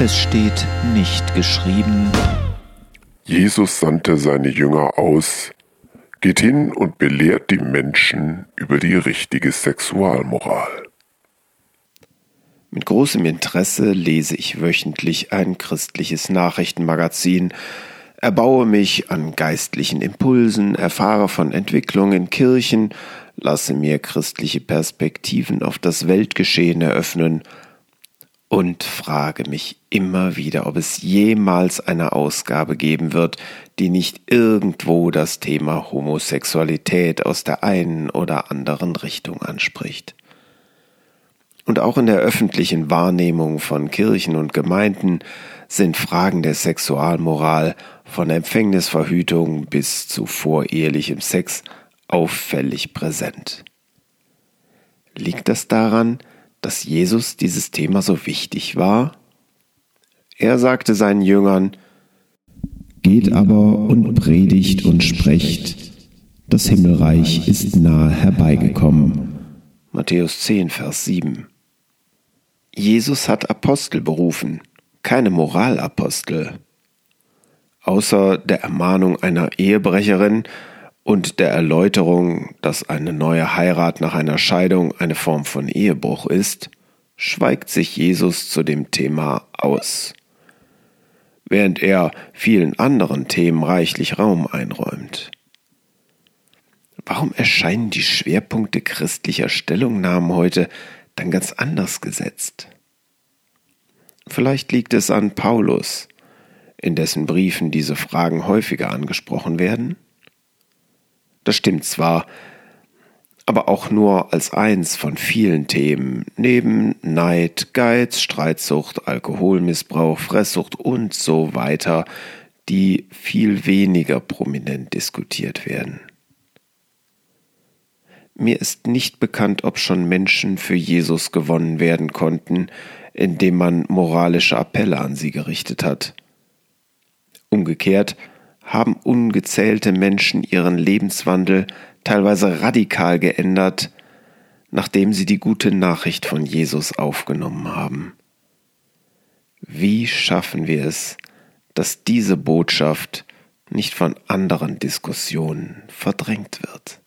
Es steht nicht geschrieben. Jesus sandte seine Jünger aus, geht hin und belehrt die Menschen über die richtige Sexualmoral. Mit großem Interesse lese ich wöchentlich ein christliches Nachrichtenmagazin, erbaue mich an geistlichen Impulsen, erfahre von Entwicklungen in Kirchen, lasse mir christliche Perspektiven auf das Weltgeschehen eröffnen und frage mich immer wieder, ob es jemals eine Ausgabe geben wird, die nicht irgendwo das Thema Homosexualität aus der einen oder anderen Richtung anspricht. Und auch in der öffentlichen Wahrnehmung von Kirchen und Gemeinden sind Fragen der Sexualmoral von Empfängnisverhütung bis zu vorehelichem Sex auffällig präsent. Liegt das daran, dass Jesus dieses Thema so wichtig war? Er sagte seinen Jüngern, Geht aber und predigt und sprecht, das Himmelreich ist nahe herbeigekommen. Matthäus 10, Vers 7. Jesus hat Apostel berufen, keine Moralapostel. Außer der Ermahnung einer Ehebrecherin und der Erläuterung, dass eine neue Heirat nach einer Scheidung eine Form von Ehebruch ist, schweigt sich Jesus zu dem Thema aus, während er vielen anderen Themen reichlich Raum einräumt. Warum erscheinen die Schwerpunkte christlicher Stellungnahmen heute dann ganz anders gesetzt. Vielleicht liegt es an Paulus, in dessen Briefen diese Fragen häufiger angesprochen werden? Das stimmt zwar, aber auch nur als eins von vielen Themen, neben Neid, Geiz, Streitsucht, Alkoholmissbrauch, Fresssucht und so weiter, die viel weniger prominent diskutiert werden. Mir ist nicht bekannt, ob schon Menschen für Jesus gewonnen werden konnten, indem man moralische Appelle an sie gerichtet hat. Umgekehrt haben ungezählte Menschen ihren Lebenswandel teilweise radikal geändert, nachdem sie die gute Nachricht von Jesus aufgenommen haben. Wie schaffen wir es, dass diese Botschaft nicht von anderen Diskussionen verdrängt wird?